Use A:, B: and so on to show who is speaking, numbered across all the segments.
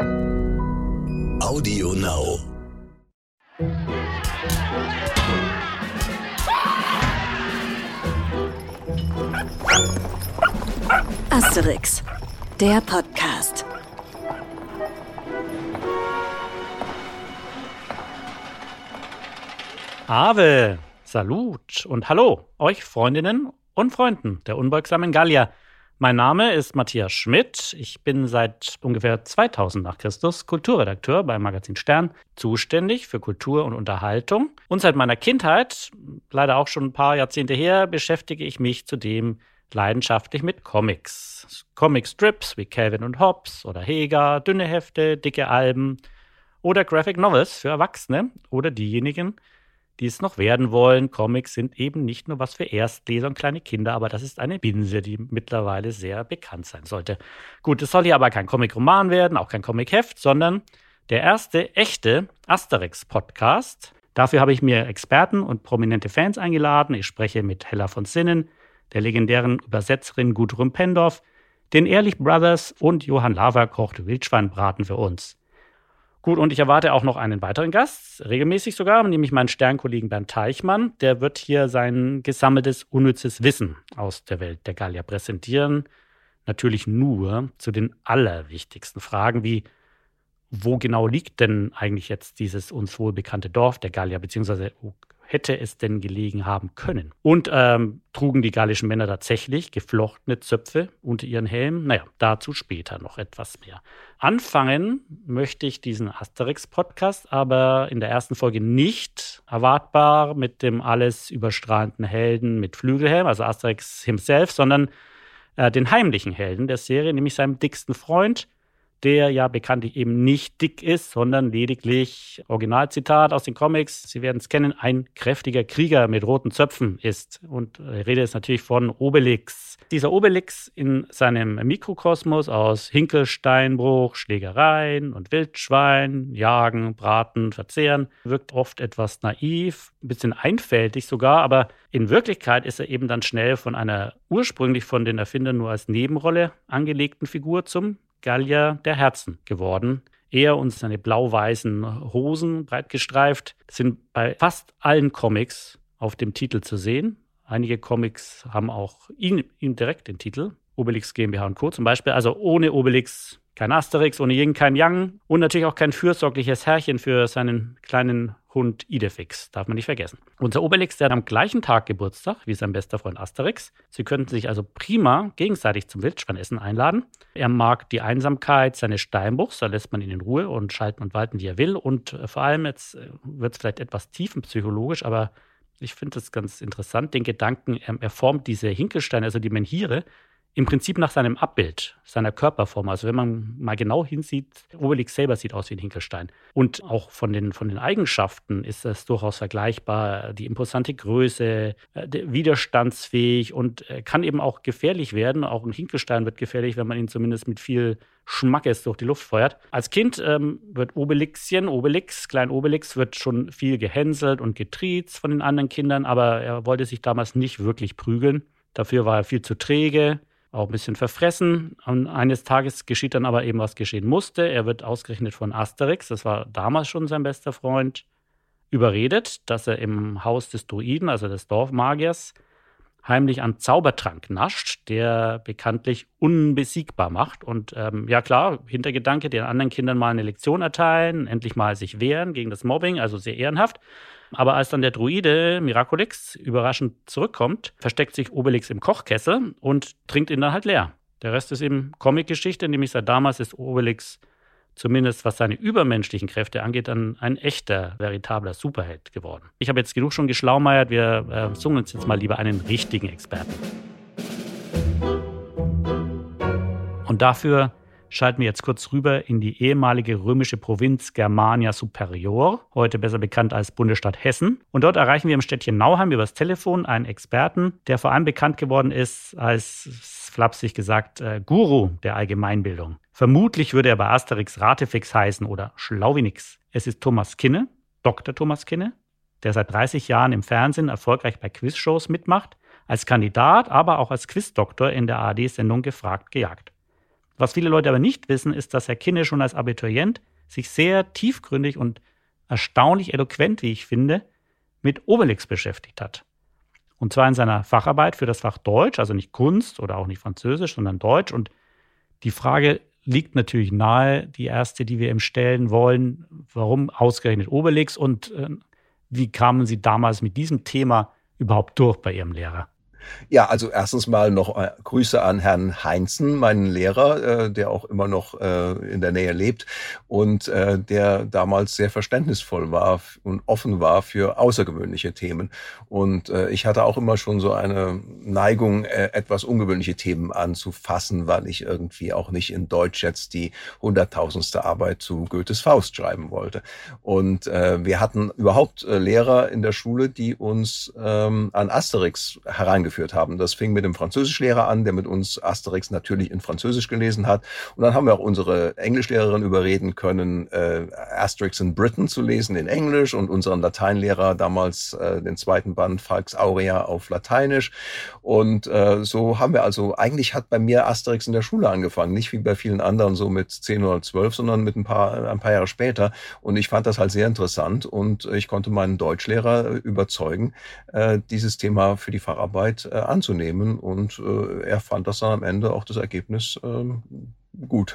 A: Audio Now.
B: Asterix, der Podcast.
C: Ave, Salut und Hallo, euch Freundinnen und Freunden der unbeugsamen Gallier. Mein Name ist Matthias Schmidt. Ich bin seit ungefähr 2000 nach Christus Kulturredakteur beim Magazin Stern, zuständig für Kultur und Unterhaltung. Und seit meiner Kindheit, leider auch schon ein paar Jahrzehnte her, beschäftige ich mich zudem leidenschaftlich mit Comics. Comic-Strips wie Calvin und Hobbes oder Heger, dünne Hefte, dicke Alben oder Graphic Novels für Erwachsene oder diejenigen, die es noch werden wollen. Comics sind eben nicht nur was für Erstleser und kleine Kinder, aber das ist eine Binse, die mittlerweile sehr bekannt sein sollte. Gut, es soll hier aber kein Comic-Roman werden, auch kein Comic-Heft, sondern der erste echte Asterix-Podcast. Dafür habe ich mir Experten und prominente Fans eingeladen. Ich spreche mit Hella von Sinnen, der legendären Übersetzerin Gudrun Pendorf, den Ehrlich Brothers und Johann Lava kocht Wildschweinbraten für uns. Gut, und ich erwarte auch noch einen weiteren Gast, regelmäßig sogar, nämlich meinen Sternkollegen Bernd Teichmann. Der wird hier sein gesammeltes unnützes Wissen aus der Welt der Gallier präsentieren. Natürlich nur zu den allerwichtigsten Fragen wie, wo genau liegt denn eigentlich jetzt dieses uns wohlbekannte Dorf der Gallier, beziehungsweise wo hätte es denn gelegen haben können? Und ähm, trugen die gallischen Männer tatsächlich geflochtene Zöpfe unter ihren Helmen? Naja, dazu später noch etwas mehr. Anfangen möchte ich diesen Asterix-Podcast aber in der ersten Folge nicht erwartbar mit dem alles überstrahlenden Helden mit Flügelhelm, also Asterix himself, sondern äh, den heimlichen Helden der Serie, nämlich seinem dicksten Freund, der ja bekanntlich eben nicht dick ist, sondern lediglich, Originalzitat aus den Comics, Sie werden es kennen, ein kräftiger Krieger mit roten Zöpfen ist. Und die Rede ist natürlich von Obelix. Dieser Obelix in seinem Mikrokosmos aus Hinkelsteinbruch, Schlägereien und Wildschwein, Jagen, Braten, Verzehren, wirkt oft etwas naiv, ein bisschen einfältig sogar, aber in Wirklichkeit ist er eben dann schnell von einer ursprünglich von den Erfindern nur als Nebenrolle angelegten Figur zum Gallier der Herzen geworden. Er und seine blau-weißen Hosen, breit gestreift, sind bei fast allen Comics auf dem Titel zu sehen. Einige Comics haben auch ihn, direkt den Titel. Obelix GmbH und Co. zum Beispiel. Also ohne Obelix kein Asterix, ohne Yin kein Yang und natürlich auch kein fürsorgliches Herrchen für seinen kleinen Hund Idefix, darf man nicht vergessen. Unser Obelix, der hat am gleichen Tag Geburtstag wie sein bester Freund Asterix. Sie könnten sich also prima gegenseitig zum Wildschweinessen einladen. Er mag die Einsamkeit seines Steinbruchs, da lässt man ihn in Ruhe und schalten und walten, wie er will. Und äh, vor allem, jetzt äh, wird es vielleicht etwas tiefenpsychologisch, aber ich finde es ganz interessant, den Gedanken, er, formt diese Hinkelsteine, also die Menhire, im Prinzip nach seinem Abbild, seiner Körperform. Also wenn man mal genau hinsieht, Obelix selber sieht aus wie ein Hinkelstein. Und auch von den, von den Eigenschaften ist das durchaus vergleichbar. Die imposante Größe, äh, widerstandsfähig und äh, kann eben auch gefährlich werden. Auch ein Hinkelstein wird gefährlich, wenn man ihn zumindest mit viel Schmackes durch die Luft feuert. Als Kind ähm, wird Obelixchen, Obelix, Klein Obelix, wird schon viel gehänselt und getriezt von den anderen Kindern, aber er wollte sich damals nicht wirklich prügeln. Dafür war er viel zu träge, auch ein bisschen verfressen. Und eines Tages geschieht dann aber eben, was geschehen musste. Er wird ausgerechnet von Asterix, das war damals schon sein bester Freund, überredet, dass er im Haus des Druiden, also des Dorfmagiers, heimlich an Zaubertrank nascht, der bekanntlich unbesiegbar macht. Und ähm, ja klar, Hintergedanke, den anderen Kindern mal eine Lektion erteilen, endlich mal sich wehren gegen das Mobbing, also sehr ehrenhaft. Aber als dann der Druide Miraculix überraschend zurückkommt, versteckt sich Obelix im Kochkessel und trinkt ihn dann halt leer. Der Rest ist eben Comicgeschichte, nämlich seit damals ist Obelix zumindest was seine übermenschlichen Kräfte angeht, dann ein echter, veritabler Superheld geworden. Ich habe jetzt genug schon geschlaumeiert, wir äh, suchen uns jetzt mal lieber einen richtigen Experten. Und dafür schalten wir jetzt kurz rüber in die ehemalige römische Provinz Germania Superior, heute besser bekannt als Bundesstaat Hessen. Und dort erreichen wir im Städtchen Nauheim übers Telefon einen Experten, der vor allem bekannt geworden ist als, flapsig gesagt, äh, Guru der Allgemeinbildung. Vermutlich würde er bei Asterix Ratefix heißen oder Schlauwinix. Es ist Thomas Kinne, Dr. Thomas Kinne, der seit 30 Jahren im Fernsehen erfolgreich bei Quizshows mitmacht, als Kandidat, aber auch als Quizdoktor in der ARD-Sendung Gefragt gejagt. Was viele Leute aber nicht wissen, ist, dass Herr Kinne schon als Abiturient sich sehr tiefgründig und erstaunlich eloquent, wie ich finde, mit Obelix beschäftigt hat. Und zwar in seiner Facharbeit für das Fach Deutsch, also nicht Kunst oder auch nicht Französisch, sondern Deutsch. Und die Frage liegt natürlich nahe, die erste, die wir ihm stellen wollen, warum ausgerechnet Obelix und äh, wie kamen Sie damals mit diesem Thema überhaupt durch bei Ihrem Lehrer?
D: Ja, also erstens mal noch äh, Grüße an Herrn Heinzen, meinen Lehrer, äh, der auch immer noch äh, in der Nähe lebt und äh, der damals sehr verständnisvoll war und offen war für außergewöhnliche Themen. Und äh, ich hatte auch immer schon so eine Neigung, äh, etwas ungewöhnliche Themen anzufassen, weil ich irgendwie auch nicht in Deutsch jetzt die hunderttausendste Arbeit zu Goethes Faust schreiben wollte. Und äh, wir hatten überhaupt äh, Lehrer in der Schule, die uns ähm, an Asterix herangeführt eingeführt haben. Das fing mit dem Französischlehrer an, der mit uns Asterix natürlich in Französisch gelesen hat. Und dann haben wir auch unsere Englischlehrerin überreden können, äh, Asterix in Britain zu lesen in Englisch und unseren Lateinlehrer damals äh, den zweiten Band Falks Aurea auf Lateinisch. Und äh, so haben wir also, eigentlich hat bei mir Asterix in der Schule angefangen, nicht wie bei vielen anderen so mit zehn oder zwölf, sondern mit ein paar, ein paar Jahre später. Und ich fand das halt sehr interessant und ich konnte meinen Deutschlehrer überzeugen, äh, dieses Thema für die Facharbeit äh, anzunehmen. Und äh, er fand das dann am Ende auch das Ergebnis ähm, gut.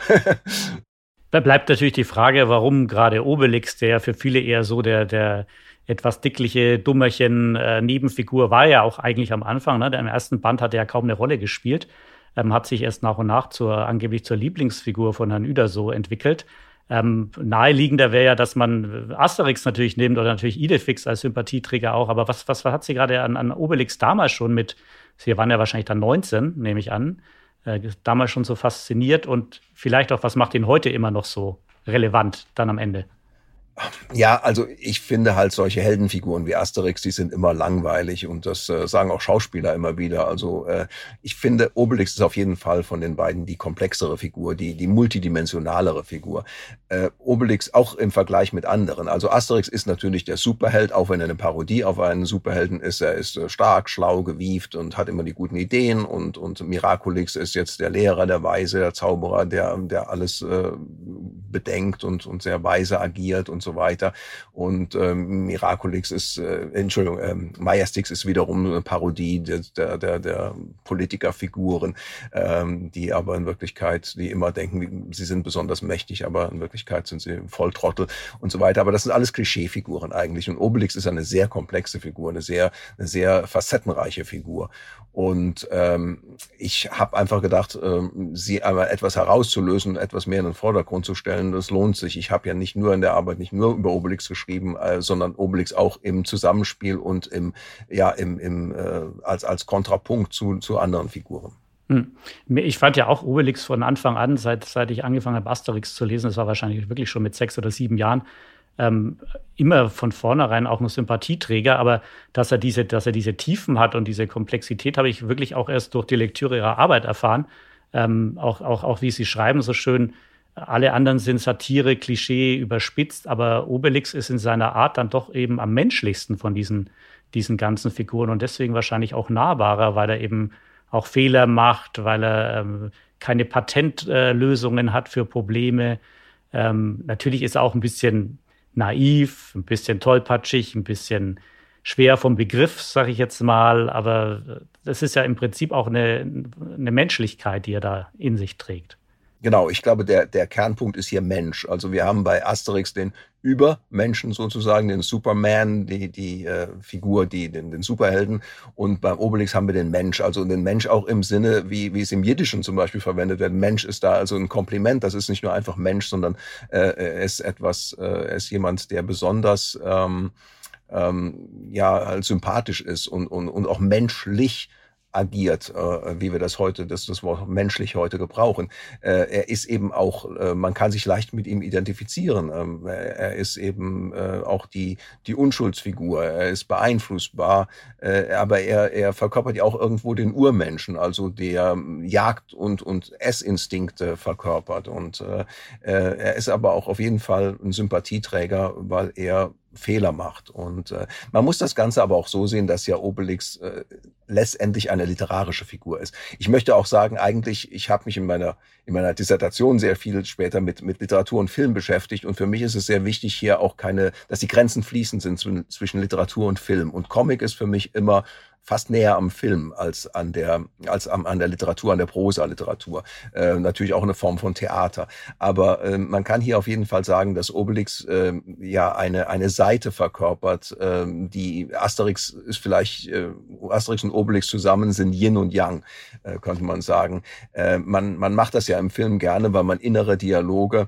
C: da bleibt natürlich die Frage, warum gerade Obelix, der für viele eher so der, der etwas dickliche Dummerchen äh, Nebenfigur war ja auch eigentlich am Anfang. Ne? Der im ersten Band hat er ja kaum eine Rolle gespielt, ähm, hat sich erst nach und nach zur angeblich zur Lieblingsfigur von Herrn Uderso entwickelt. Ähm, naheliegender wäre ja, dass man Asterix natürlich nimmt oder natürlich Idefix als Sympathieträger auch. Aber was, was hat sie gerade an, an Obelix damals schon mit, sie waren ja wahrscheinlich dann 19, nehme ich an, äh, damals schon so fasziniert und vielleicht auch, was macht ihn heute immer noch so relevant dann am Ende?
D: Ja, also ich finde halt solche Heldenfiguren wie Asterix, die sind immer langweilig und das äh, sagen auch Schauspieler immer wieder. Also äh, ich finde, Obelix ist auf jeden Fall von den beiden die komplexere Figur, die, die multidimensionalere Figur. Äh, Obelix auch im Vergleich mit anderen. Also Asterix ist natürlich der Superheld, auch wenn er eine Parodie auf einen Superhelden ist. Er ist äh, stark, schlau, gewieft und hat immer die guten Ideen und, und Miraculix ist jetzt der Lehrer, der Weise, der Zauberer, der, der alles äh, bedenkt und, und sehr weise agiert und so weiter. Und ähm, Miraculix ist, äh, Entschuldigung, ähm, Majestix ist wiederum eine Parodie der, der, der, Politikerfiguren, ähm, die aber in Wirklichkeit, die immer denken, sie sind besonders mächtig, aber in Wirklichkeit sind sie Volltrottel und so weiter. Aber das sind alles Klischeefiguren eigentlich. Und Obelix ist eine sehr komplexe Figur, eine sehr, eine sehr facettenreiche Figur. Und ähm, ich habe einfach gedacht, ähm, sie einmal etwas herauszulösen, etwas mehr in den Vordergrund zu stellen, das lohnt sich. Ich habe ja nicht nur in der Arbeit nicht nur über Obelix geschrieben, äh, sondern Obelix auch im Zusammenspiel und im ja im, im äh, als als Kontrapunkt zu zu anderen Figuren.
C: Hm. Ich fand ja auch Obelix von Anfang an, seit, seit ich angefangen habe, Asterix zu lesen, das war wahrscheinlich wirklich schon mit sechs oder sieben Jahren, ähm, immer von vornherein auch ein Sympathieträger, aber dass er diese, dass er diese Tiefen hat und diese Komplexität habe ich wirklich auch erst durch die Lektüre ihrer Arbeit erfahren. Ähm, auch, auch, auch wie sie schreiben, so schön. Alle anderen sind Satire, Klischee, überspitzt, aber Obelix ist in seiner Art dann doch eben am menschlichsten von diesen, diesen ganzen Figuren und deswegen wahrscheinlich auch nahbarer, weil er eben auch Fehler macht, weil er ähm, keine Patentlösungen äh, hat für Probleme. Ähm, natürlich ist er auch ein bisschen naiv, ein bisschen tollpatschig, ein bisschen schwer vom Begriff, sage ich jetzt mal, aber das ist ja im Prinzip auch eine, eine Menschlichkeit, die er da in sich trägt.
D: Genau, ich glaube, der, der Kernpunkt ist hier Mensch. Also wir haben bei Asterix den Übermenschen sozusagen, den Superman, die, die äh, Figur, die, den, den Superhelden. Und beim Obelix haben wir den Mensch, also den Mensch auch im Sinne, wie, wie es im Jiddischen zum Beispiel verwendet wird. Mensch ist da also ein Kompliment. Das ist nicht nur einfach Mensch, sondern äh, er ist etwas, äh, er ist jemand, der besonders ähm, ähm, ja halt sympathisch ist und, und, und auch menschlich agiert, äh, wie wir das heute, das, das Wort menschlich heute gebrauchen. Äh, er ist eben auch, äh, man kann sich leicht mit ihm identifizieren. Ähm, er ist eben äh, auch die, die Unschuldsfigur. Er ist beeinflussbar, äh, aber er, er verkörpert ja auch irgendwo den Urmenschen, also der Jagd- und, und Essinstinkte verkörpert. Und äh, er ist aber auch auf jeden Fall ein Sympathieträger, weil er Fehler macht. Und äh, man muss das Ganze aber auch so sehen, dass ja Obelix äh, letztendlich eine literarische Figur ist. Ich möchte auch sagen, eigentlich, ich habe mich in meiner in meiner Dissertation sehr viel später mit mit Literatur und Film beschäftigt und für mich ist es sehr wichtig hier auch keine, dass die Grenzen fließend sind zwischen Literatur und Film und Comic ist für mich immer fast näher am Film als an der, als am, an der Literatur, an der Prosa-Literatur. Äh, natürlich auch eine Form von Theater. Aber äh, man kann hier auf jeden Fall sagen, dass Obelix äh, ja eine, eine Seite verkörpert, äh, die Asterix ist vielleicht, äh, Asterix und Obelix zusammen sind Yin und Yang, äh, könnte man sagen. Äh, man, man macht das ja im Film gerne, weil man innere Dialoge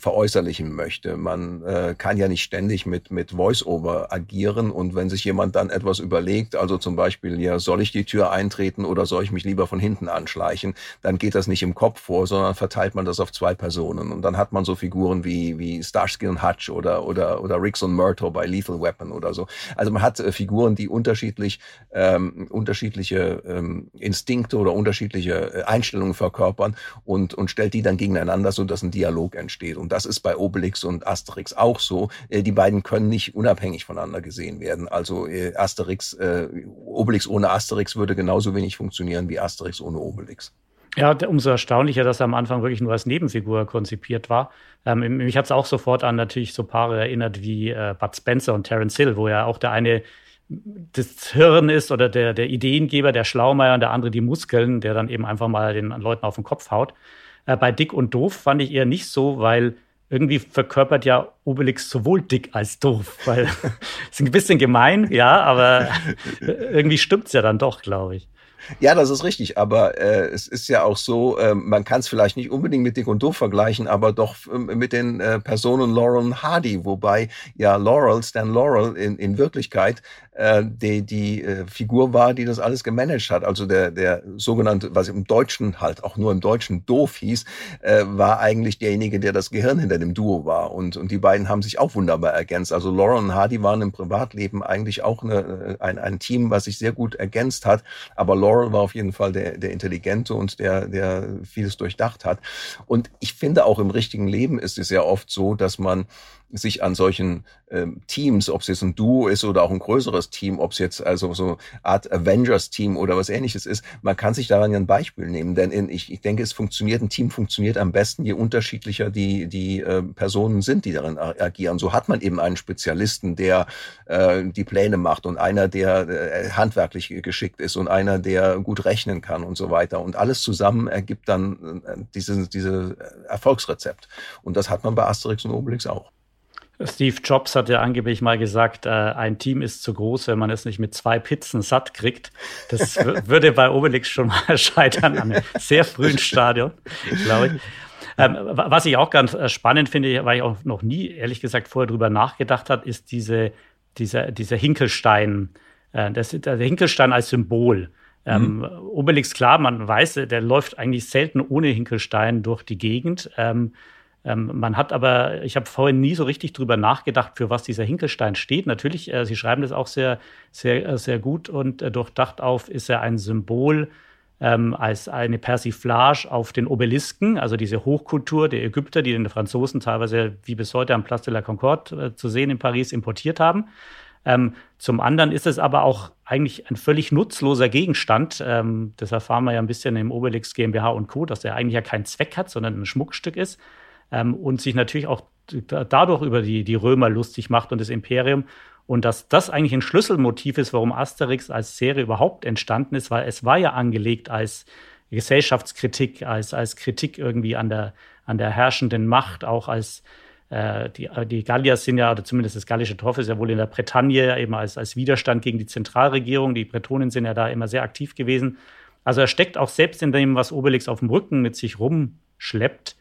D: veräußerlichen möchte. Man äh, kann ja nicht ständig mit, mit Voice-Over agieren und wenn sich jemand dann etwas überlegt, also zum Beispiel, ja, soll ich die Tür eintreten oder soll ich mich lieber von hinten anschleichen, dann geht das nicht im Kopf vor, sondern verteilt man das auf zwei Personen und dann hat man so Figuren wie, wie Starsky und Hutch oder, oder, oder Riggs und Murtaugh bei Lethal Weapon oder so. Also man hat äh, Figuren, die unterschiedlich, ähm, unterschiedliche ähm, Instinkte oder unterschiedliche äh, Einstellungen verkörpern und, und stellt die dann gegeneinander, so dass ein Dialog entsteht. Und das ist bei Obelix und Asterix auch so. Äh, die beiden können nicht unabhängig voneinander gesehen werden. Also äh, Asterix, äh, Obelix ohne Asterix würde genauso wenig funktionieren wie Asterix ohne Obelix.
C: Ja, umso erstaunlicher, dass er am Anfang wirklich nur als Nebenfigur konzipiert war. Ähm, mich hat es auch sofort an natürlich so Paare erinnert wie äh, Bud Spencer und Terence Hill, wo ja auch der eine das Hirn ist oder der, der Ideengeber, der Schlaumeier und der andere die Muskeln, der dann eben einfach mal den Leuten auf den Kopf haut. Äh, bei Dick und Doof fand ich eher nicht so, weil irgendwie verkörpert ja Obelix sowohl dick als doof, weil ist ein bisschen gemein, ja, aber irgendwie stimmt's ja dann doch, glaube ich.
D: Ja, das ist richtig, aber äh, es ist ja auch so, äh, man kann es vielleicht nicht unbedingt mit Dick und Doof vergleichen, aber doch äh, mit den äh, Personen Laurel und Hardy, wobei ja Laurel, Stan Laurel in, in Wirklichkeit äh, die, die äh, Figur war, die das alles gemanagt hat. Also der, der sogenannte, was im Deutschen halt auch nur im Deutschen doof hieß, äh, war eigentlich derjenige, der das Gehirn hinter dem Duo war. Und, und die beiden haben sich auch wunderbar ergänzt. Also Laura und Hardy waren im Privatleben eigentlich auch eine, ein, ein Team, was sich sehr gut ergänzt hat. Aber Laurel war auf jeden Fall der, der Intelligente und der, der vieles durchdacht hat. Und ich finde auch im richtigen Leben ist es ja oft so, dass man sich an solchen ähm, Teams, ob es jetzt ein Duo ist oder auch ein größeres Team, ob es jetzt also so Art Avengers-Team oder was ähnliches ist, man kann sich daran ja ein Beispiel nehmen. Denn in, ich, ich denke, es funktioniert, ein Team funktioniert am besten, je unterschiedlicher die, die äh, Personen sind, die darin agieren. So hat man eben einen Spezialisten, der äh, die Pläne macht und einer, der äh, handwerklich geschickt ist und einer, der gut rechnen kann und so weiter. Und alles zusammen ergibt dann äh, dieses diese Erfolgsrezept. Und das hat man bei Asterix und Obelix auch.
C: Steve Jobs hat ja angeblich mal gesagt, äh, ein Team ist zu groß, wenn man es nicht mit zwei Pizzen satt kriegt. Das würde bei Obelix schon mal scheitern an einem sehr frühen Stadion, glaube ich. Ähm, was ich auch ganz äh, spannend finde, weil ich auch noch nie, ehrlich gesagt, vorher drüber nachgedacht habe, ist diese, dieser, dieser Hinkelstein, äh, das, der Hinkelstein als Symbol. Ähm, mhm. Obelix, klar, man weiß, der läuft eigentlich selten ohne Hinkelstein durch die Gegend. Ähm, ähm, man hat aber, ich habe vorhin nie so richtig drüber nachgedacht, für was dieser Hinkelstein steht. Natürlich, äh, Sie schreiben das auch sehr, sehr, äh, sehr gut und äh, durchdacht auf, ist er ein Symbol ähm, als eine Persiflage auf den Obelisken, also diese Hochkultur der Ägypter, die den Franzosen teilweise wie bis heute am Place de la Concorde äh, zu sehen in Paris importiert haben. Ähm, zum anderen ist es aber auch eigentlich ein völlig nutzloser Gegenstand. Ähm, das erfahren wir ja ein bisschen im Obelix GmbH und Co., dass er eigentlich ja keinen Zweck hat, sondern ein Schmuckstück ist ähm, und sich natürlich auch dadurch über die, die Römer lustig macht und das Imperium. Und dass das eigentlich ein Schlüsselmotiv ist, warum Asterix als Serie überhaupt entstanden ist, weil es war ja angelegt als Gesellschaftskritik, als, als Kritik irgendwie an der, an der herrschenden Macht, auch als äh, die, die Gallier sind ja, oder zumindest das gallische Dorf ist ja wohl in der Bretagne eben als, als Widerstand gegen die Zentralregierung. Die Bretonen sind ja da immer sehr aktiv gewesen. Also er steckt auch selbst in dem, was Obelix auf dem Rücken mit sich rumschleppt,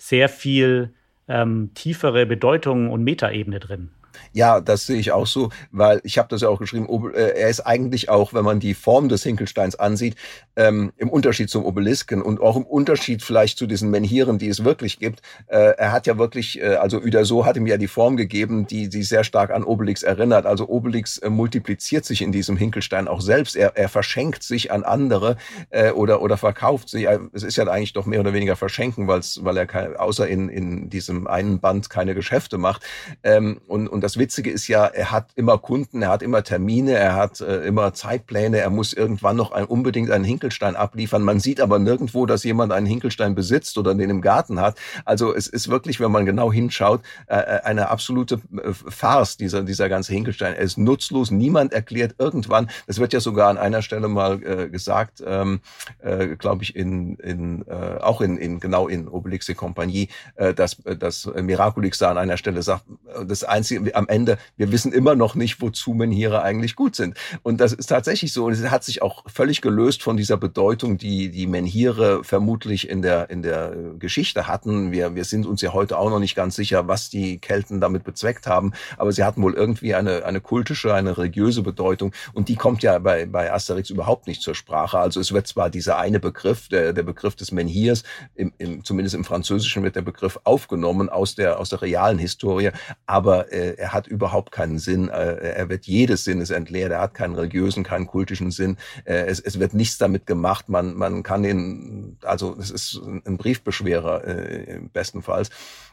C: sehr viel ähm, tiefere Bedeutung und Metaebene drin.
D: Ja, das sehe ich auch so, weil ich habe das ja auch geschrieben, äh, er ist eigentlich auch, wenn man die Form des Hinkelsteins ansieht, ähm, im Unterschied zum Obelisken und auch im Unterschied vielleicht zu diesen Menhiren, die es wirklich gibt. Äh, er hat ja wirklich, äh, also Uderso hat ihm ja die Form gegeben, die, die sehr stark an Obelix erinnert. Also Obelix äh, multipliziert sich in diesem Hinkelstein auch selbst. Er, er verschenkt sich an andere äh, oder, oder verkauft sich. Es ist ja eigentlich doch mehr oder weniger verschenken, weil er kein, außer in, in diesem einen Band keine Geschäfte macht. Ähm, und, und und das Witzige ist ja, er hat immer Kunden, er hat immer Termine, er hat äh, immer Zeitpläne, er muss irgendwann noch ein, unbedingt einen Hinkelstein abliefern. Man sieht aber nirgendwo, dass jemand einen Hinkelstein besitzt oder den im Garten hat. Also es ist wirklich, wenn man genau hinschaut, äh, äh eine absolute äh, Farce, dieser, dieser ganze Hinkelstein. Er ist nutzlos, niemand erklärt irgendwann, das wird ja sogar an einer Stelle mal äh, gesagt, ähm, äh, glaube ich, in, in äh, auch in, in genau in Obelix Compagnie, äh, dass, dass Miraculix da an einer Stelle sagt, das Einzige am Ende, wir wissen immer noch nicht, wozu Menhire eigentlich gut sind. Und das ist tatsächlich so. Und es hat sich auch völlig gelöst von dieser Bedeutung, die die Menhire vermutlich in der, in der Geschichte hatten. Wir, wir sind uns ja heute auch noch nicht ganz sicher, was die Kelten damit bezweckt haben. Aber sie hatten wohl irgendwie eine, eine kultische, eine religiöse Bedeutung. Und die kommt ja bei, bei Asterix überhaupt nicht zur Sprache. Also es wird zwar dieser eine Begriff, der, der Begriff des Menhirs, im, im, zumindest im Französischen wird der Begriff aufgenommen aus der, aus der realen Historie, aber äh, er hat überhaupt keinen Sinn. Äh, er wird jedes Sinnes entleert. Er hat keinen religiösen, keinen kultischen Sinn. Äh, es, es wird nichts damit gemacht. Man, man kann ihn, also es ist ein Briefbeschwerer äh, bestenfalls.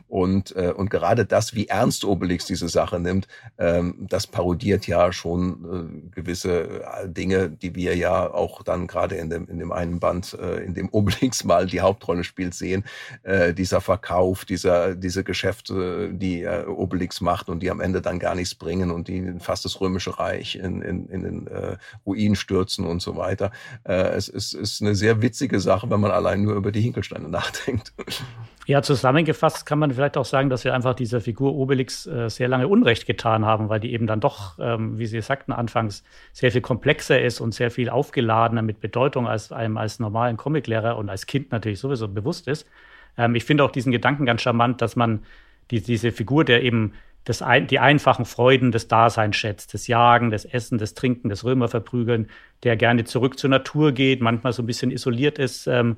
D: Und, äh, und gerade das, wie ernst Obelix diese Sache nimmt, ähm, das parodiert ja schon äh, gewisse äh, Dinge, die wir ja auch dann gerade in dem, in dem einen Band, äh, in dem Obelix mal die Hauptrolle spielt, sehen. Äh, dieser Verkauf, dieser, diese Geschäfte, die äh, Obelix macht und die am Ende dann gar nichts bringen und die fast das Römische Reich in, in, in den äh, Ruin stürzen und so weiter. Äh, es ist, ist eine sehr witzige Sache, wenn man allein nur über die Hinkelsteine nachdenkt.
C: Ja, zusammengefasst kann man vielleicht auch sagen, dass wir einfach dieser Figur Obelix äh, sehr lange Unrecht getan haben, weil die eben dann doch, ähm, wie Sie sagten anfangs, sehr viel komplexer ist und sehr viel aufgeladener mit Bedeutung, als einem als normalen Comiclehrer und als Kind natürlich sowieso bewusst ist. Ähm, ich finde auch diesen Gedanken ganz charmant, dass man die, diese Figur, der eben das ein, die einfachen Freuden des Daseins schätzt, das Jagen, das Essen, das Trinken, das Römerverprügeln, der gerne zurück zur Natur geht, manchmal so ein bisschen isoliert ist, ähm,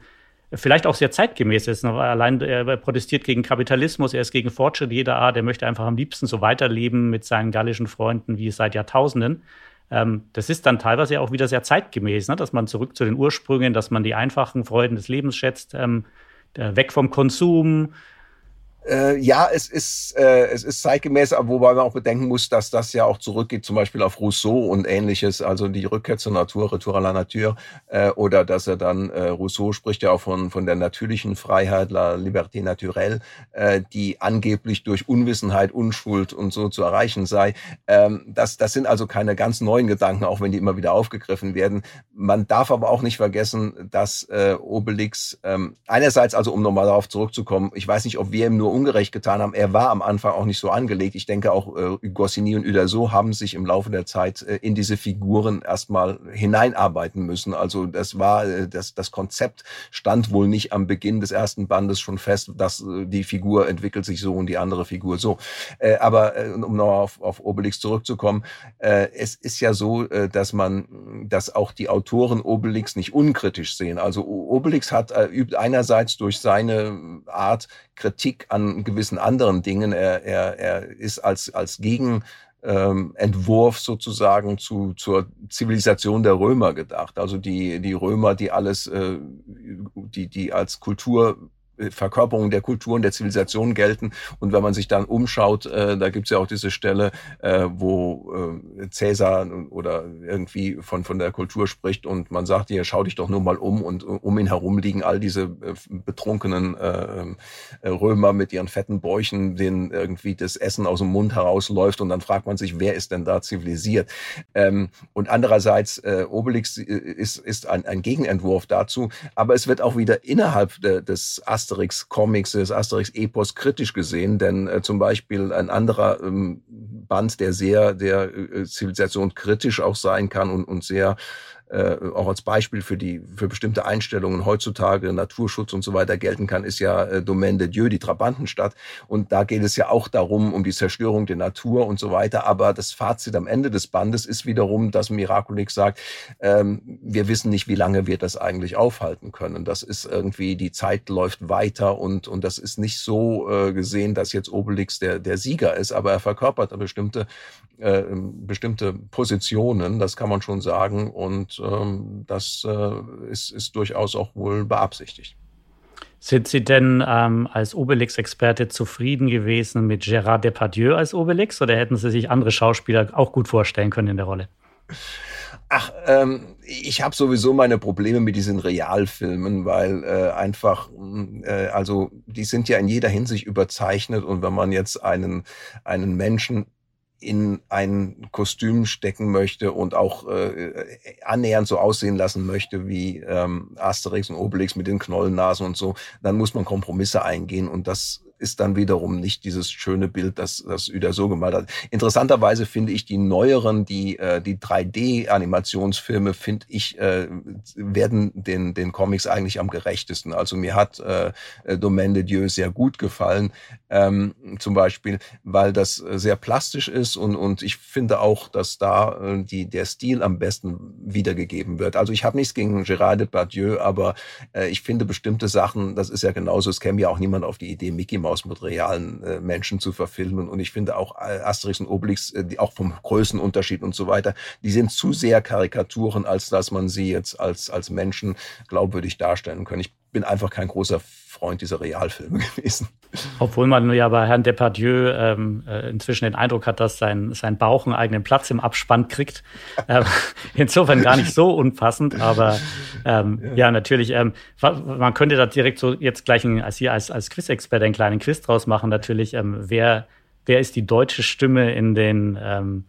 C: vielleicht auch sehr zeitgemäß ist. Allein er protestiert gegen Kapitalismus, er ist gegen Fortschritt jeder Art, er möchte einfach am liebsten so weiterleben mit seinen gallischen Freunden wie seit Jahrtausenden. Ähm, das ist dann teilweise auch wieder sehr zeitgemäß, ne? dass man zurück zu den Ursprüngen, dass man die einfachen Freuden des Lebens schätzt, ähm, weg vom Konsum,
D: äh, ja, es ist, äh, es ist zeitgemäß, wobei man auch bedenken muss, dass das ja auch zurückgeht, zum Beispiel auf Rousseau und ähnliches, also die Rückkehr zur Natur, Retour à la Nature, äh, oder dass er dann, äh, Rousseau spricht ja auch von, von der natürlichen Freiheit, la liberté naturelle, äh, die angeblich durch Unwissenheit, Unschuld und so zu erreichen sei. Ähm, das, das sind also keine ganz neuen Gedanken, auch wenn die immer wieder aufgegriffen werden. Man darf aber auch nicht vergessen, dass äh, Obelix ähm, einerseits, also um nochmal darauf zurückzukommen, ich weiß nicht, ob wir ihm nur ungerecht getan haben. Er war am Anfang auch nicht so angelegt. Ich denke auch äh, Goscinny und Uderso haben sich im Laufe der Zeit äh, in diese Figuren erstmal hineinarbeiten müssen. Also das war äh, das das Konzept stand wohl nicht am Beginn des ersten Bandes schon fest, dass äh, die Figur entwickelt sich so und die andere Figur so. Äh, aber äh, um noch auf, auf Obelix zurückzukommen, äh, es ist ja so, äh, dass man, dass auch die Autoren Obelix nicht unkritisch sehen. Also Obelix hat äh, übt einerseits durch seine Art Kritik an gewissen anderen Dingen. Er, er, er ist als, als Gegen ähm, Entwurf sozusagen zu, zur Zivilisation der Römer gedacht. Also die, die Römer, die alles, äh, die, die als Kultur Verkörperung der Kulturen, der Zivilisation gelten. Und wenn man sich dann umschaut, äh, da gibt's ja auch diese Stelle, äh, wo äh, Cäsar oder irgendwie von, von der Kultur spricht und man sagt, hier, schau dich doch nur mal um und um ihn herum liegen all diese äh, betrunkenen äh, äh, Römer mit ihren fetten Bäuchen, denen irgendwie das Essen aus dem Mund herausläuft und dann fragt man sich, wer ist denn da zivilisiert? Ähm, und andererseits, äh, Obelix ist, ist ein, ein Gegenentwurf dazu, aber es wird auch wieder innerhalb de, des Ast Asterix-Comics, des Asterix-Epos kritisch gesehen, denn äh, zum Beispiel ein anderer ähm, Band, der sehr der äh, Zivilisation kritisch auch sein kann und, und sehr äh, auch als Beispiel für die für bestimmte Einstellungen heutzutage Naturschutz und so weiter gelten kann, ist ja äh, Domaine de Dieu, die Trabantenstadt. Und da geht es ja auch darum, um die Zerstörung der Natur und so weiter. Aber das Fazit am Ende des Bandes ist wiederum, dass Miraculix sagt, ähm, wir wissen nicht, wie lange wir das eigentlich aufhalten können. Das ist irgendwie, die Zeit läuft weiter und, und das ist nicht so äh, gesehen, dass jetzt Obelix der, der Sieger ist, aber er verkörpert bestimmte, äh, bestimmte Positionen, das kann man schon sagen. Und ähm, das äh, ist, ist durchaus auch wohl beabsichtigt.
C: Sind Sie denn ähm, als Obelix-Experte zufrieden gewesen mit Gérard Depardieu als Obelix oder hätten Sie sich andere Schauspieler auch gut vorstellen können in der Rolle?
D: Ach, ähm, ich habe sowieso meine Probleme mit diesen Realfilmen, weil äh, einfach, äh, also die sind ja in jeder Hinsicht überzeichnet und wenn man jetzt einen einen Menschen in ein Kostüm stecken möchte und auch äh, annähernd so aussehen lassen möchte wie ähm, Asterix und Obelix mit den Knollennasen und so, dann muss man Kompromisse eingehen und das ist dann wiederum nicht dieses schöne Bild, das, das Uda so gemalt hat. Interessanterweise finde ich die neueren, die, äh, die 3D-Animationsfilme, finde ich, äh, werden den, den Comics eigentlich am gerechtesten. Also mir hat äh, Domaine de Dieu sehr gut gefallen, ähm, zum Beispiel, weil das sehr plastisch ist und, und ich finde auch, dass da äh, die, der Stil am besten wiedergegeben wird. Also ich habe nichts gegen Gérard Depardieu, aber äh, ich finde bestimmte Sachen, das ist ja genauso, es käme ja auch niemand auf die Idee, Mickey Mouse aus mit realen äh, Menschen zu verfilmen. Und ich finde auch äh, Asterix und Obelix, äh, die auch vom Größenunterschied und so weiter, die sind zu sehr Karikaturen, als dass man sie jetzt als, als Menschen glaubwürdig darstellen können. Ich bin einfach kein großer Freund dieser Realfilme gewesen.
C: Obwohl man ja bei Herrn Depardieu ähm, äh, inzwischen den Eindruck hat, dass sein, sein Bauch einen eigenen Platz im Abspann kriegt. Äh, insofern gar nicht so unpassend, aber ähm, ja. ja. natürlich, ähm, man könnte da direkt so jetzt gleich ein, als hier als, als Quiz-Experte einen kleinen Quiz draus machen, natürlich, ähm, wer, wer ist die deutsche Stimme in den ähm,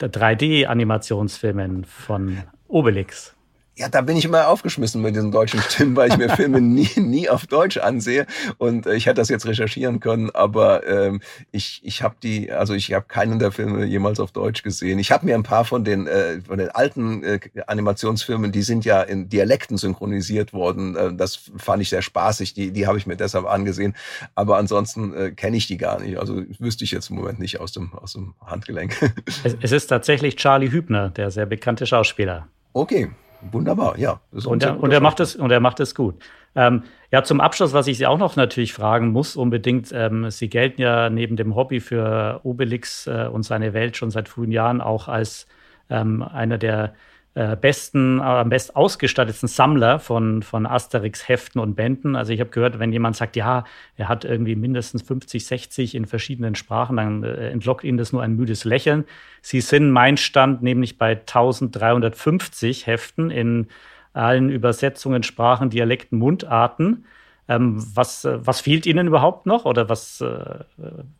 C: 3D-Animationsfilmen von Obelix?
D: Ja, da bin ich immer aufgeschmissen mit diesen deutschen Stimmen, weil ich mir Filme nie, nie auf Deutsch ansehe. Und äh, ich hätte das jetzt recherchieren können, aber ähm, ich, ich habe die, also ich habe keinen der Filme jemals auf Deutsch gesehen. Ich habe mir ein paar von den, äh, von den alten äh, Animationsfilmen, die sind ja in Dialekten synchronisiert worden. Äh, das fand ich sehr spaßig. Die, die habe ich mir deshalb angesehen. Aber ansonsten äh, kenne ich die gar nicht. Also wüsste ich jetzt im Moment nicht aus dem, aus dem Handgelenk.
C: Es, es ist tatsächlich Charlie Hübner, der sehr bekannte Schauspieler.
D: Okay. Wunderbar, ja.
C: Und er, und er macht es und er macht es gut. Ähm, ja, zum Abschluss, was ich Sie auch noch natürlich fragen muss, unbedingt. Ähm, Sie gelten ja neben dem Hobby für Obelix äh, und seine Welt schon seit frühen Jahren auch als ähm, einer der äh, besten, äh, am best ausgestattetsten Sammler von, von Asterix-Heften und Bänden. Also ich habe gehört, wenn jemand sagt, ja, er hat irgendwie mindestens 50, 60 in verschiedenen Sprachen, dann äh, entlockt ihn das nur ein müdes Lächeln. Sie sind mein Stand nämlich bei 1350 Heften in allen Übersetzungen, Sprachen, Dialekten, Mundarten. Ähm, was, äh, was fehlt Ihnen überhaupt noch? Oder was, äh,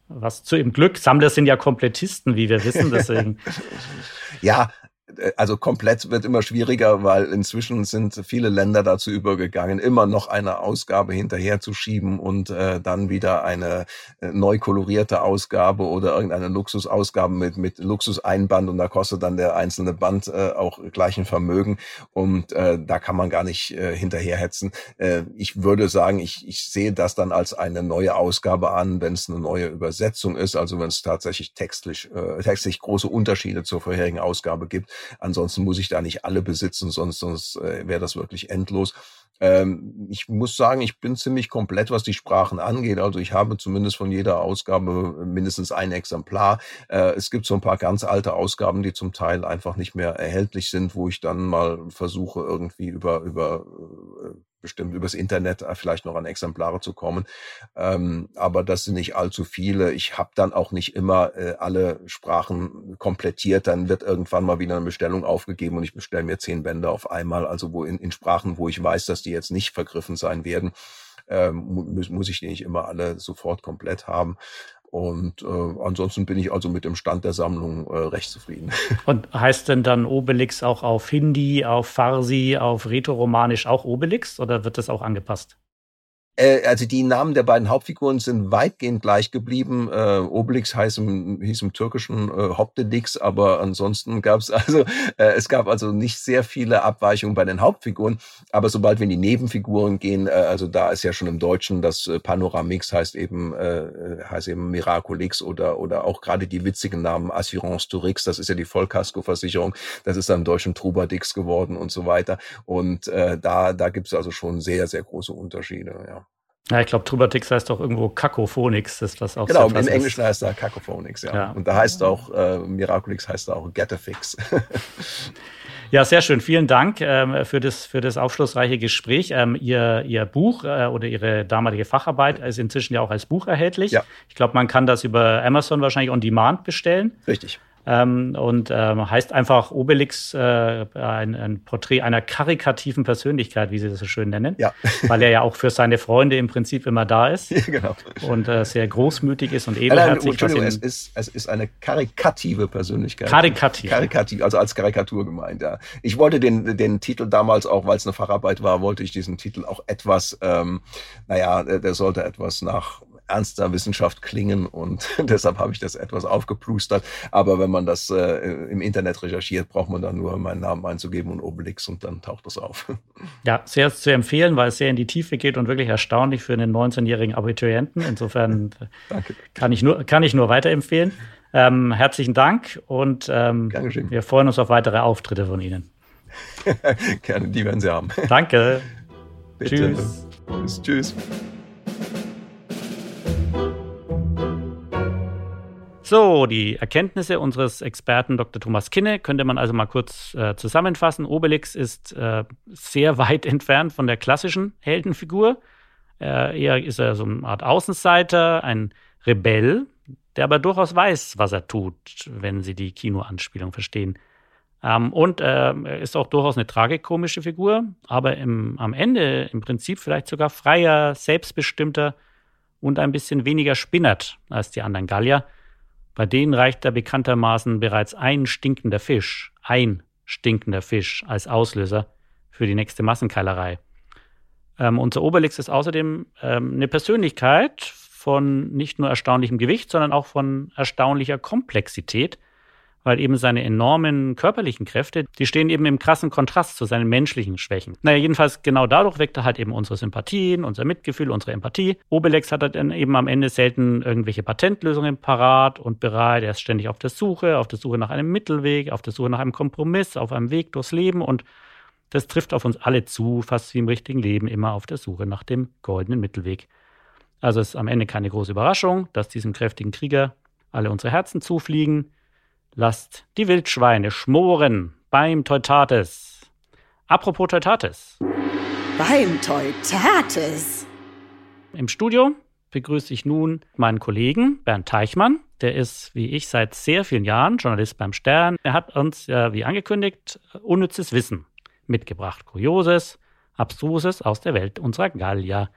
C: was zu Ihrem Glück? Sammler sind ja Komplettisten, wie wir wissen, deswegen.
D: ja, äh, also komplett wird immer schwieriger, weil inzwischen sind viele Länder dazu übergegangen, immer noch eine Ausgabe hinterherzuschieben und äh, dann wieder eine äh, neu kolorierte Ausgabe oder irgendeine Luxusausgabe mit, mit Luxuseinband und da kostet dann der einzelne Band äh, auch gleichen Vermögen und äh, da kann man gar nicht äh, hinterherhetzen. Äh, ich würde sagen, ich, ich sehe das dann als eine neue Ausgabe an, wenn es eine neue Übersetzung ist, also wenn es tatsächlich textlich, äh, textlich große Unterschiede zur vorherigen Ausgabe gibt Ansonsten muss ich da nicht alle besitzen, sonst, sonst äh, wäre das wirklich endlos. Ähm, ich muss sagen, ich bin ziemlich komplett, was die Sprachen angeht. Also ich habe zumindest von jeder Ausgabe mindestens ein Exemplar. Äh, es gibt so ein paar ganz alte Ausgaben, die zum Teil einfach nicht mehr erhältlich sind, wo ich dann mal versuche, irgendwie über, über äh, bestimmt übers Internet äh, vielleicht noch an Exemplare zu kommen. Ähm, aber das sind nicht allzu viele. Ich habe dann auch nicht immer äh, alle Sprachen komplettiert. Dann wird irgendwann mal wieder eine Bestellung aufgegeben und ich bestelle mir zehn Bände auf einmal. Also wo in, in Sprachen, wo ich weiß, dass die jetzt nicht vergriffen sein werden, ähm, muss, muss ich die nicht immer alle sofort komplett haben. Und äh, ansonsten bin ich also mit dem Stand der Sammlung äh, recht zufrieden.
C: Und heißt denn dann Obelix auch auf Hindi, auf Farsi, auf Rätoromanisch auch Obelix oder wird das auch angepasst?
D: Äh, also die Namen der beiden Hauptfiguren sind weitgehend gleich geblieben. Äh, Obelix heißt im, hieß im Türkischen äh, Hoptedix, aber ansonsten gab es also äh, es gab also nicht sehr viele Abweichungen bei den Hauptfiguren. Aber sobald wir in die Nebenfiguren gehen, äh, also da ist ja schon im Deutschen das äh, Panoramix heißt eben äh, heißt eben Miraculix oder oder auch gerade die witzigen Namen Assurance Turix, das ist ja die Vollkaskoversicherung, das ist dann im Deutschen Trubadix geworden und so weiter. Und äh, da da gibt es also schon sehr sehr große Unterschiede. Ja.
C: Ja, ich glaube, Trubatix heißt doch irgendwo Cacophonix, ist was auch
D: Genau, im Englischen heißt er Cacophonix, ja.
C: Ja.
D: Und da heißt auch, äh, Miraculix heißt auch Getafix.
C: Ja, sehr schön. Vielen Dank ähm, für, das, für das aufschlussreiche Gespräch. Ähm, ihr, ihr Buch äh, oder Ihre damalige Facharbeit ist inzwischen ja auch als Buch erhältlich.
D: Ja.
C: Ich glaube, man kann das über Amazon wahrscheinlich on demand bestellen.
D: Richtig.
C: Ähm, und ähm, heißt einfach Obelix, äh, ein, ein Porträt einer karikativen Persönlichkeit, wie Sie das so schön nennen.
D: Ja.
C: Weil er ja auch für seine Freunde im Prinzip immer da ist
D: Ja, genau.
C: und äh, sehr großmütig ist und ebenherzig.
D: Entschuldigung, es ist, es ist eine karikative Persönlichkeit.
C: Karikativ.
D: Karikativ, also als Karikatur gemeint, ja. Ich wollte den, den Titel damals auch, weil es eine Facharbeit war, wollte ich diesen Titel auch etwas, ähm, naja, der der sollte etwas nach ernster Wissenschaft klingen und deshalb habe ich das etwas aufgeplustert. Aber wenn man das äh, im Internet recherchiert, braucht man dann nur meinen Namen einzugeben und Obelix und dann taucht das auf.
C: Ja, sehr zu empfehlen, weil es sehr in die Tiefe geht und wirklich erstaunlich für einen 19-jährigen Abiturienten. Insofern äh, kann ich nur, kann ich nur weiterempfehlen. Ähm, herzlichen Dank und ähm, wir freuen uns auf weitere Auftritte von Ihnen.
D: Gerne, die werden Sie haben.
C: Danke.
D: Bitte.
C: Tschüss.
D: Tschüss.
C: So, die Erkenntnisse unseres Experten Dr. Thomas Kinne könnte man also mal kurz äh, zusammenfassen. Obelix ist äh, sehr weit entfernt von der klassischen Heldenfigur. Äh, eher ist er so eine Art Außenseiter, ein Rebell, der aber durchaus weiß, was er tut, wenn Sie die Kinoanspielung verstehen. Ähm, und äh, er ist auch durchaus eine tragikomische Figur, aber im, am Ende im Prinzip vielleicht sogar freier, selbstbestimmter und ein bisschen weniger spinnert als die anderen Gallier. Bei denen reicht da bekanntermaßen bereits ein stinkender Fisch, ein stinkender Fisch als Auslöser für die nächste Massenkeilerei. Ähm, unser Obelix ist außerdem ähm, eine Persönlichkeit von nicht nur erstaunlichem Gewicht, sondern auch von erstaunlicher Komplexität, weil eben seine enormen körperlichen Kräfte, die stehen eben im krassen Kontrast zu seinen menschlichen Schwächen. Naja, jedenfalls genau dadurch weckt er halt eben unsere Sympathien, unser Mitgefühl, unsere Empathie. Obelix hat dann eben am Ende selten irgendwelche Patentlösungen parat und bereit. Er ist ständig auf der Suche, auf der Suche nach einem Mittelweg, auf der Suche nach einem Kompromiss, auf einem Weg durchs Leben und das trifft auf uns alle zu, fast wie im richtigen Leben, immer auf der Suche nach dem goldenen Mittelweg. Also ist am Ende keine große Überraschung, dass diesem kräftigen Krieger alle unsere Herzen zufliegen. Lasst die Wildschweine schmoren beim Teutates. Apropos Teutates.
B: Beim Teutates.
C: Im Studio begrüße ich nun meinen Kollegen Bernd Teichmann. Der ist, wie ich, seit sehr vielen Jahren Journalist beim Stern. Er hat uns, äh, wie angekündigt, unnützes Wissen mitgebracht. Kurioses, Abstruses aus der Welt unserer Gallier.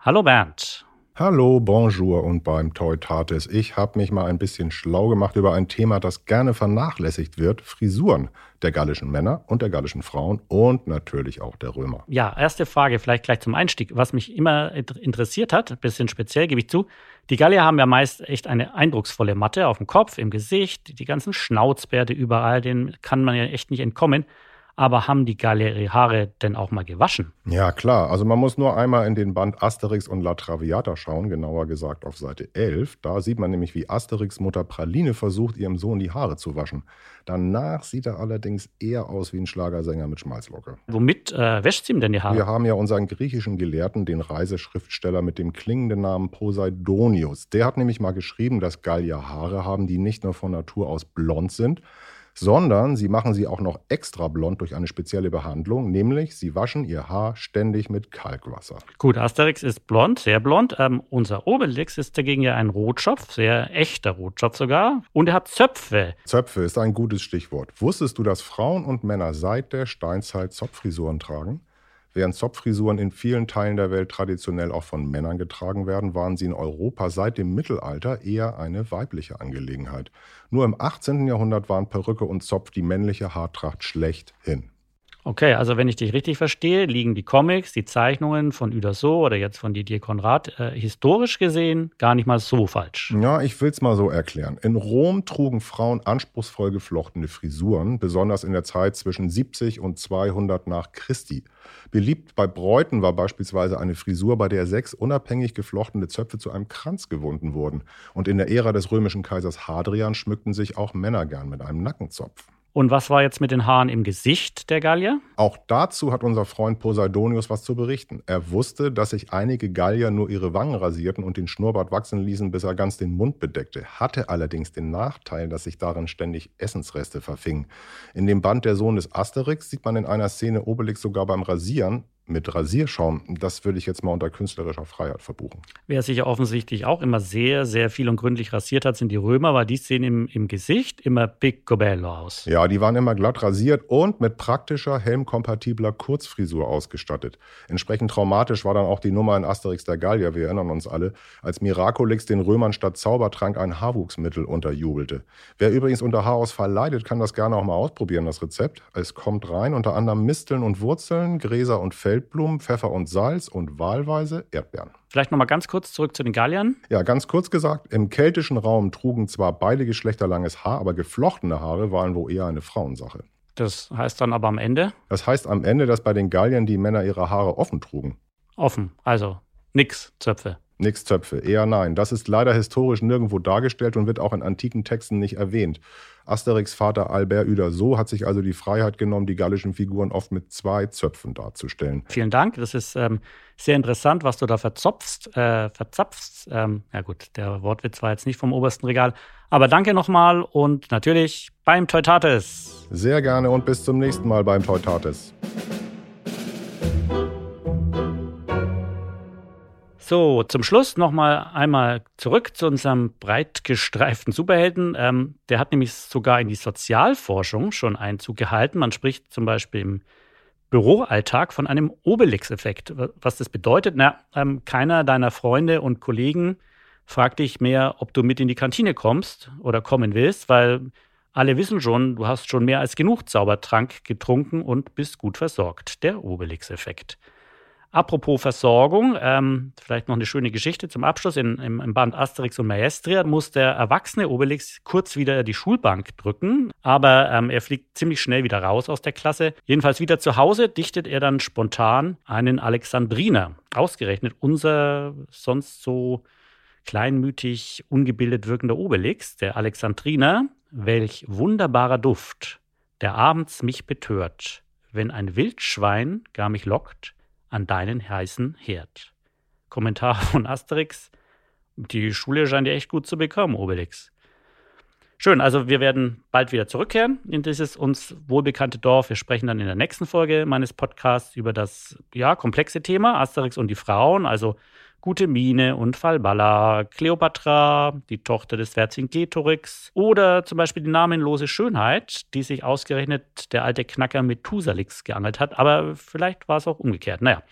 C: Hallo Bernd.
E: Hallo, bonjour und beim Teutates. Ich habe mich mal ein bisschen schlau gemacht über ein Thema, das gerne vernachlässigt wird: Frisuren der gallischen Männer und der gallischen Frauen und natürlich auch der Römer.
C: Ja, erste Frage, vielleicht gleich zum Einstieg. Was mich immer int- interessiert hat, ein bisschen speziell, gebe ich zu. Die Gallier haben ja meist echt eine eindrucksvolle Matte auf dem Kopf, im Gesicht, die ganzen Schnauzbärte überall, denen kann man ja echt nicht entkommen. Aber haben die Gallier ihre Haare denn auch mal gewaschen?
E: Ja, klar. Also man muss nur einmal in den Band Asterix und La Traviata schauen, genauer gesagt auf Seite 11. Da sieht man nämlich, wie Asterix Mutter Praline versucht, ihrem Sohn die Haare zu waschen. Danach sieht er allerdings eher aus wie ein Schlagersänger mit Schmalzlocke.
C: Womit äh, wäscht sie ihm denn die Haare?
E: Wir haben ja unseren griechischen Gelehrten, den Reiseschriftsteller mit dem klingenden Namen Poseidonius. Der hat nämlich mal geschrieben, dass Gallier Haare haben, die nicht nur von Natur aus blond sind, sondern sie machen sie auch noch extra blond durch eine spezielle Behandlung, nämlich sie waschen ihr Haar ständig mit Kalkwasser.
C: Gut, Asterix ist blond, sehr blond. Ähm, unser Obelix ist dagegen ja ein Rotschopf, sehr echter Rotschopf sogar. Und er hat Zöpfe.
E: Zöpfe ist ein gutes Stichwort. Wusstest du, dass Frauen und Männer seit der Steinzeit Zopffrisuren tragen? Während Zopffrisuren in vielen Teilen der Welt traditionell auch von Männern getragen werden, waren sie in Europa seit dem Mittelalter eher eine weibliche Angelegenheit. Nur im 18. Jahrhundert waren Perücke und Zopf die männliche Haartracht schlechthin.
C: Okay, also wenn ich dich richtig verstehe, liegen die Comics, die Zeichnungen von Uderso oder jetzt von Didier Konrad äh, historisch gesehen gar nicht mal so falsch.
E: Ja, ich will's mal so erklären. In Rom trugen Frauen anspruchsvoll geflochtene Frisuren, besonders in der Zeit zwischen 70 und 200 nach Christi. Beliebt bei Bräuten war beispielsweise eine Frisur, bei der sechs unabhängig geflochtene Zöpfe zu einem Kranz gewunden wurden. Und in der Ära des römischen Kaisers Hadrian schmückten sich auch Männer gern mit einem Nackenzopf.
C: Und was war jetzt mit den Haaren im Gesicht der Gallier?
E: Auch dazu hat unser Freund Poseidonius was zu berichten. Er wusste, dass sich einige Gallier nur ihre Wangen rasierten und den Schnurrbart wachsen ließen, bis er ganz den Mund bedeckte, hatte allerdings den Nachteil, dass sich darin ständig Essensreste verfingen. In dem Band Der Sohn des Asterix sieht man in einer Szene Obelix sogar beim Rasieren mit Rasierschaum, das würde ich jetzt mal unter künstlerischer Freiheit verbuchen.
C: Wer sich ja offensichtlich auch immer sehr, sehr viel und gründlich rasiert hat, sind die Römer, weil die sehen im, im Gesicht immer picobello aus.
E: Ja, die waren immer glatt rasiert und mit praktischer, helmkompatibler Kurzfrisur ausgestattet. Entsprechend traumatisch war dann auch die Nummer in Asterix der Gallier, wir erinnern uns alle, als Miraculix den Römern statt Zaubertrank ein Haarwuchsmittel unterjubelte. Wer übrigens unter Haarausfall leidet, kann das gerne auch mal ausprobieren, das Rezept. Es kommt rein unter anderem Misteln und Wurzeln, Gräser und Fell Feldblumen, Pfeffer und Salz und wahlweise Erdbeeren.
C: Vielleicht noch mal ganz kurz zurück zu den Galliern.
E: Ja, ganz kurz gesagt, im keltischen Raum trugen zwar beide Geschlechter langes Haar, aber geflochtene Haare waren wohl eher eine Frauensache.
C: Das heißt dann aber am Ende?
E: Das heißt am Ende, dass bei den Galliern die Männer ihre Haare offen trugen.
C: Offen, also nix Zöpfe.
E: Nix Zöpfe, eher nein. Das ist leider historisch nirgendwo dargestellt und wird auch in antiken Texten nicht erwähnt. Asterix Vater Albert Uderso hat sich also die Freiheit genommen, die gallischen Figuren oft mit zwei Zöpfen darzustellen.
C: Vielen Dank. Das ist ähm, sehr interessant, was du da verzopfst, äh, verzapfst. Ähm, ja gut, der Wortwitz war jetzt nicht vom obersten Regal. Aber danke nochmal und natürlich beim Teutates.
E: Sehr gerne und bis zum nächsten Mal beim Teutates.
C: So, zum Schluss nochmal einmal zurück zu unserem breit gestreiften Superhelden. Ähm, der hat nämlich sogar in die Sozialforschung schon Einzug gehalten. Man spricht zum Beispiel im Büroalltag von einem Obelix-Effekt. Was das bedeutet, na, ähm, keiner deiner Freunde und Kollegen fragt dich mehr, ob du mit in die Kantine kommst oder kommen willst, weil alle wissen schon, du hast schon mehr als genug Zaubertrank getrunken und bist gut versorgt. Der Obelix-Effekt. Apropos Versorgung, ähm, vielleicht noch eine schöne Geschichte zum Abschluss. In, im, Im Band Asterix und Maestria muss der erwachsene Obelix kurz wieder die Schulbank drücken, aber ähm, er fliegt ziemlich schnell wieder raus aus der Klasse. Jedenfalls wieder zu Hause dichtet er dann spontan einen Alexandriner. Ausgerechnet unser sonst so kleinmütig, ungebildet wirkender Obelix, der Alexandriner, welch wunderbarer Duft, der abends mich betört, wenn ein Wildschwein gar mich lockt, an deinen heißen Herd. Kommentar von Asterix. Die Schule scheint dir echt gut zu bekommen, Obelix. Schön, also wir werden bald wieder zurückkehren in dieses uns wohlbekannte Dorf. Wir sprechen dann in der nächsten Folge meines Podcasts über das ja, komplexe Thema Asterix und die Frauen, also Gute Mine und Falballa, Kleopatra, die Tochter des Vercingetorix oder zum Beispiel die namenlose Schönheit, die sich ausgerechnet der alte Knacker Methusalix geangelt hat. Aber vielleicht war es auch umgekehrt. Naja.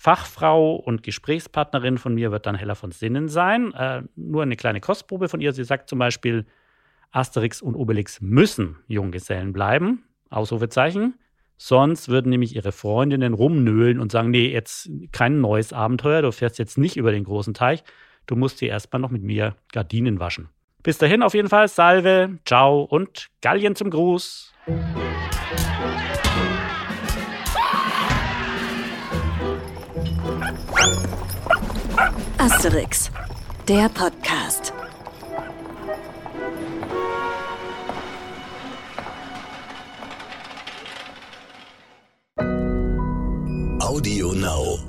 C: Fachfrau und Gesprächspartnerin von mir wird dann Hella von Sinnen sein. Äh, nur eine kleine Kostprobe von ihr. Sie sagt zum Beispiel, Asterix und Obelix müssen Junggesellen bleiben. Ausrufezeichen. Sonst würden nämlich ihre Freundinnen rumnöhlen und sagen, nee, jetzt kein neues Abenteuer, du fährst jetzt nicht über den großen Teich, du musst dir erstmal noch mit mir Gardinen waschen. Bis dahin auf jeden Fall Salve, ciao und Gallien zum Gruß.
B: Asterix, der Podcast.
A: Audio Now.